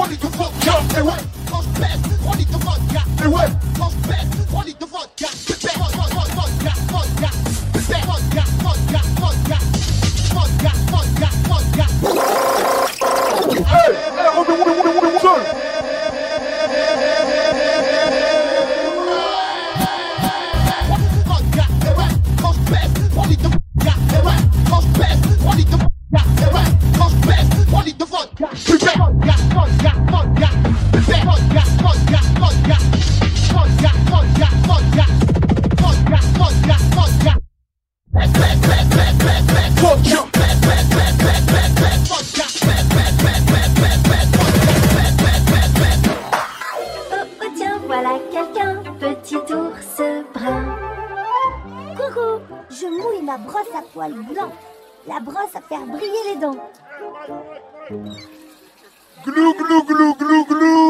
3 litres de vodka. Et ouais, quand je pèse, 3 litres de vodka. Et ouais, quand je pèse, 3 litres de vodka. Pépère, vodka, vodka, vodka. Pépère, vodka, vodka. Vodka, ma brosse à poils blancs. La brosse à faire briller les dents. Glou, glou, glou, glou, glou.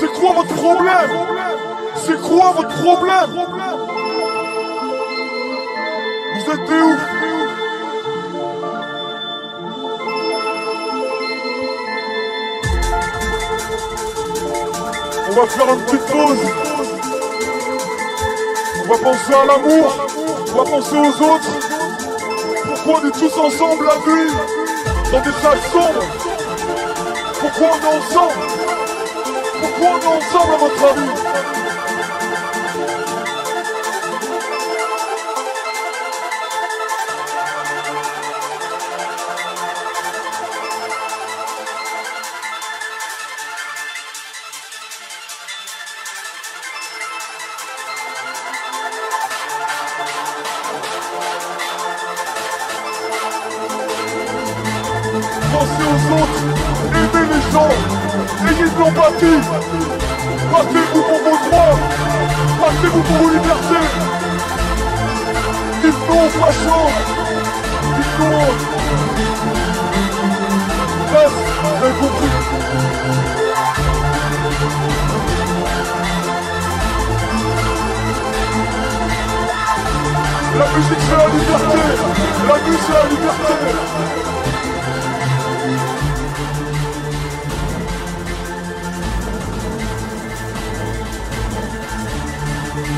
C'est quoi votre problème? C'est quoi votre problème? Vous êtes des ouf. On va faire une petite pause. On va penser à l'amour. On va penser aux autres. Pourquoi on est tous ensemble la nuit Dans des salles sombres. Pourquoi on est ensemble? Pourquoi on est ensemble à votre Pensez aux autres, aimez les gens, ayez de l'empathie. Battez-vous pour vos droits, battez-vous pour vos libertés. Dites non, facho, dites non. Bref, vous compris. La musique c'est la liberté, la musique c'est la liberté.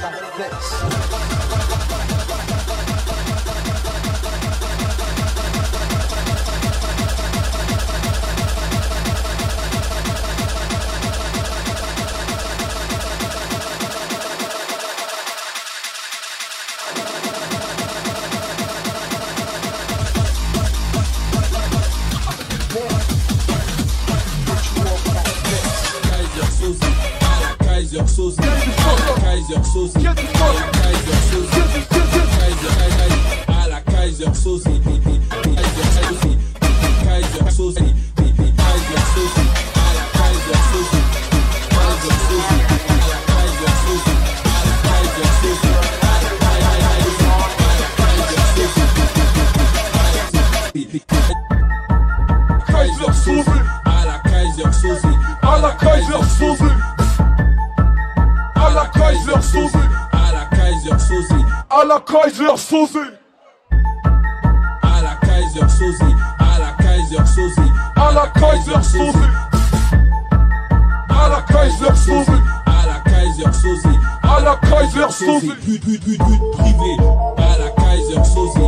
like this. Kaiser Soze, à la Kaiser Soze, à la Kaiser Soze, Kaiser Soze, Kaiser Soze, Kaiser Soze, à la Kaiser Soze, à la Kaiser la Kaiser Soze, à la Kaiser Soze, À la Kaiser Soze À la Kaiser Soze à la Kaiser Soze. À la Kaiser Soze à la Kaiser Soze, à la Kaiser Soze, À la Kaiser Soze but, but, but, but privé, à la Kaiser Soze,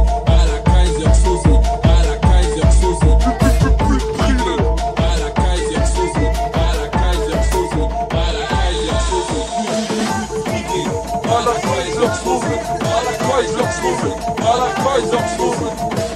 privé, À la Kaiser Soze À la Kaiser Soze